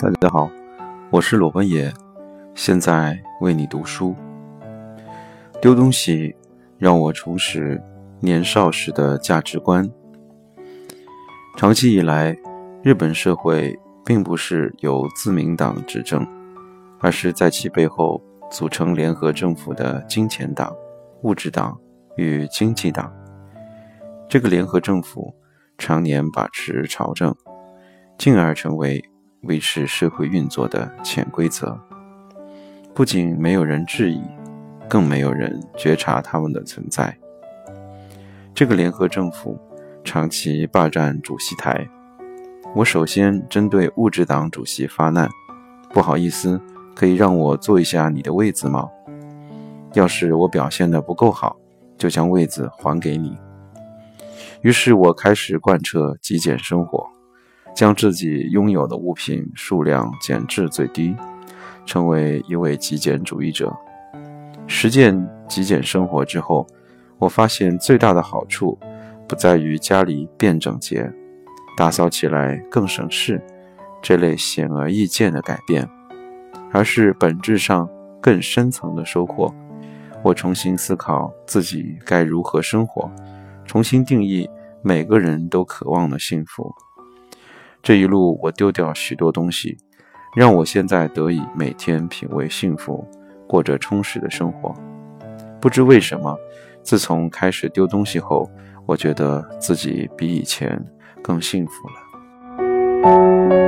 大家好，我是裸奔爷，现在为你读书。丢东西让我重拾年少时的价值观。长期以来，日本社会并不是由自民党执政，而是在其背后组成联合政府的金钱党、物质党与经济党。这个联合政府常年把持朝政，进而成为。维持社会运作的潜规则，不仅没有人质疑，更没有人觉察他们的存在。这个联合政府长期霸占主席台，我首先针对物质党主席发难：不好意思，可以让我坐一下你的位子吗？要是我表现的不够好，就将位子还给你。于是我开始贯彻极简生活。将自己拥有的物品数量减至最低，成为一位极简主义者。实践极简生活之后，我发现最大的好处不在于家里变整洁、打扫起来更省事这类显而易见的改变，而是本质上更深层的收获。我重新思考自己该如何生活，重新定义每个人都渴望的幸福。这一路，我丢掉许多东西，让我现在得以每天品味幸福，过着充实的生活。不知为什么，自从开始丢东西后，我觉得自己比以前更幸福了。